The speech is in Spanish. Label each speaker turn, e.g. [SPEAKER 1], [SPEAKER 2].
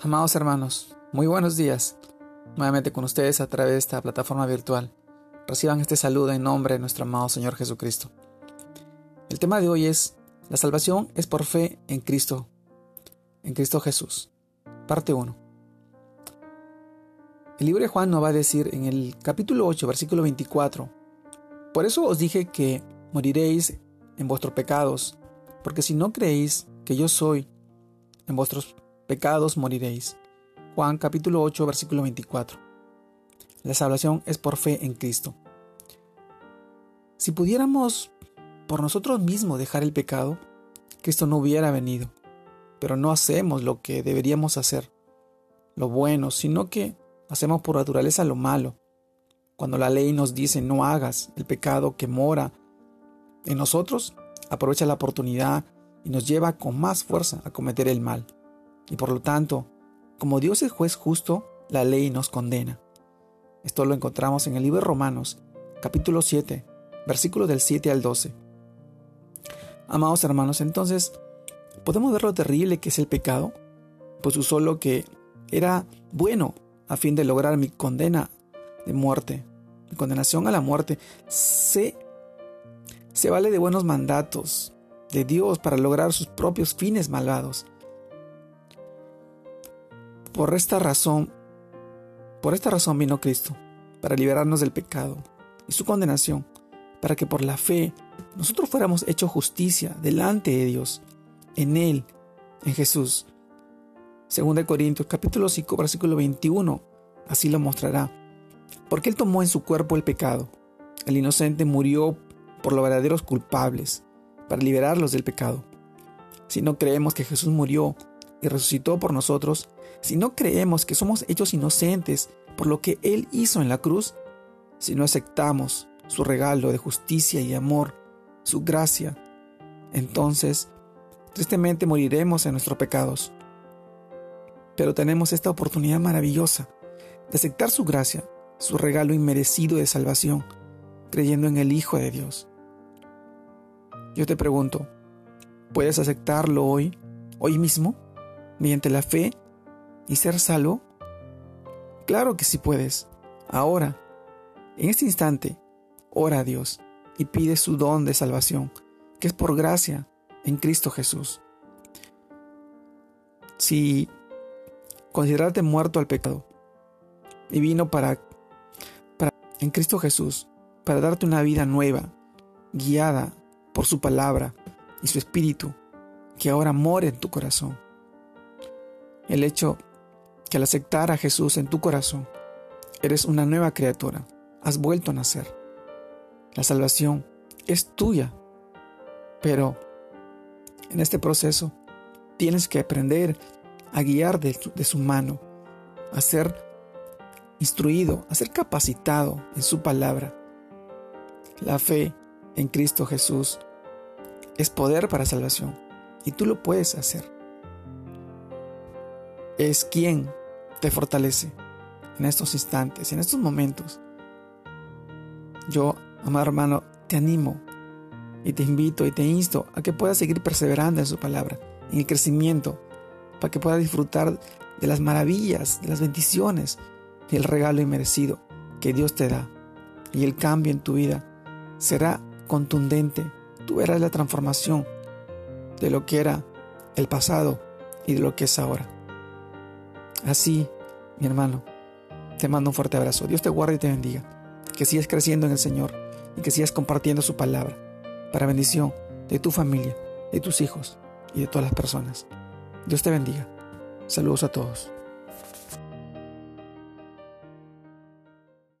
[SPEAKER 1] Amados hermanos, muy buenos días. Nuevamente con ustedes a través de esta plataforma virtual. Reciban este saludo en nombre de nuestro amado Señor Jesucristo. El tema de hoy es, la salvación es por fe en Cristo, en Cristo Jesús. Parte 1. El libro de Juan nos va a decir en el capítulo 8, versículo 24, Por eso os dije que moriréis en vuestros pecados, porque si no creéis que yo soy, en vuestros pecados moriréis. Juan capítulo 8 versículo 24. La salvación es por fe en Cristo. Si pudiéramos por nosotros mismos dejar el pecado, Cristo no hubiera venido. Pero no hacemos lo que deberíamos hacer, lo bueno, sino que hacemos por naturaleza lo malo. Cuando la ley nos dice no hagas el pecado que mora en nosotros, aprovecha la oportunidad y nos lleva con más fuerza a cometer el mal. Y por lo tanto, como Dios es juez justo, la ley nos condena. Esto lo encontramos en el libro de Romanos, capítulo 7, versículos del 7 al 12. Amados hermanos, entonces, ¿podemos ver lo terrible que es el pecado? Pues usó lo que era bueno a fin de lograr mi condena de muerte, mi condenación a la muerte. Se, se vale de buenos mandatos de Dios para lograr sus propios fines malvados. Por esta razón, por esta razón vino Cristo, para liberarnos del pecado y su condenación, para que por la fe nosotros fuéramos hechos justicia delante de Dios, en Él, en Jesús. Según de Corintios capítulo 5 versículo 21, así lo mostrará. Porque Él tomó en su cuerpo el pecado. El inocente murió por los verdaderos culpables, para liberarlos del pecado. Si no creemos que Jesús murió y resucitó por nosotros, si no creemos que somos hechos inocentes por lo que Él hizo en la cruz, si no aceptamos su regalo de justicia y amor, su gracia, entonces tristemente moriremos en nuestros pecados. Pero tenemos esta oportunidad maravillosa de aceptar su gracia, su regalo inmerecido de salvación, creyendo en el Hijo de Dios. Yo te pregunto, ¿puedes aceptarlo hoy, hoy mismo? mediante la fe y ser salvo? Claro que sí puedes. Ahora, en este instante, ora a Dios y pide su don de salvación, que es por gracia en Cristo Jesús. Si considerarte muerto al pecado y vino para, en Cristo Jesús para darte una vida nueva, guiada por su palabra y su espíritu, que ahora more en tu corazón el hecho que al aceptar a Jesús en tu corazón, eres una nueva criatura, has vuelto a nacer. La salvación es tuya, pero en este proceso tienes que aprender a guiar de, su mano, a ser instruido, a ser capacitado en su palabra. La fe en Cristo Jesús es poder para salvación y tú lo puedes hacer es quien te fortalece en estos instantes, en estos momentos. Yo, amado hermano, te animo y te invito y te insto a que puedas seguir perseverando en su palabra, en el crecimiento, para que puedas disfrutar de las maravillas, de las bendiciones y el regalo inmerecido que Dios te da. Y el cambio en tu vida será contundente. Tú verás la transformación de lo que era el pasado y de lo que es ahora. Así, mi hermano, te mando un fuerte abrazo. Dios te guarde y te bendiga. Que sigas creciendo en el Señor y que sigas compartiendo su palabra para bendición de tu familia, de tus hijos y de todas las personas. Dios te bendiga. Saludos a todos.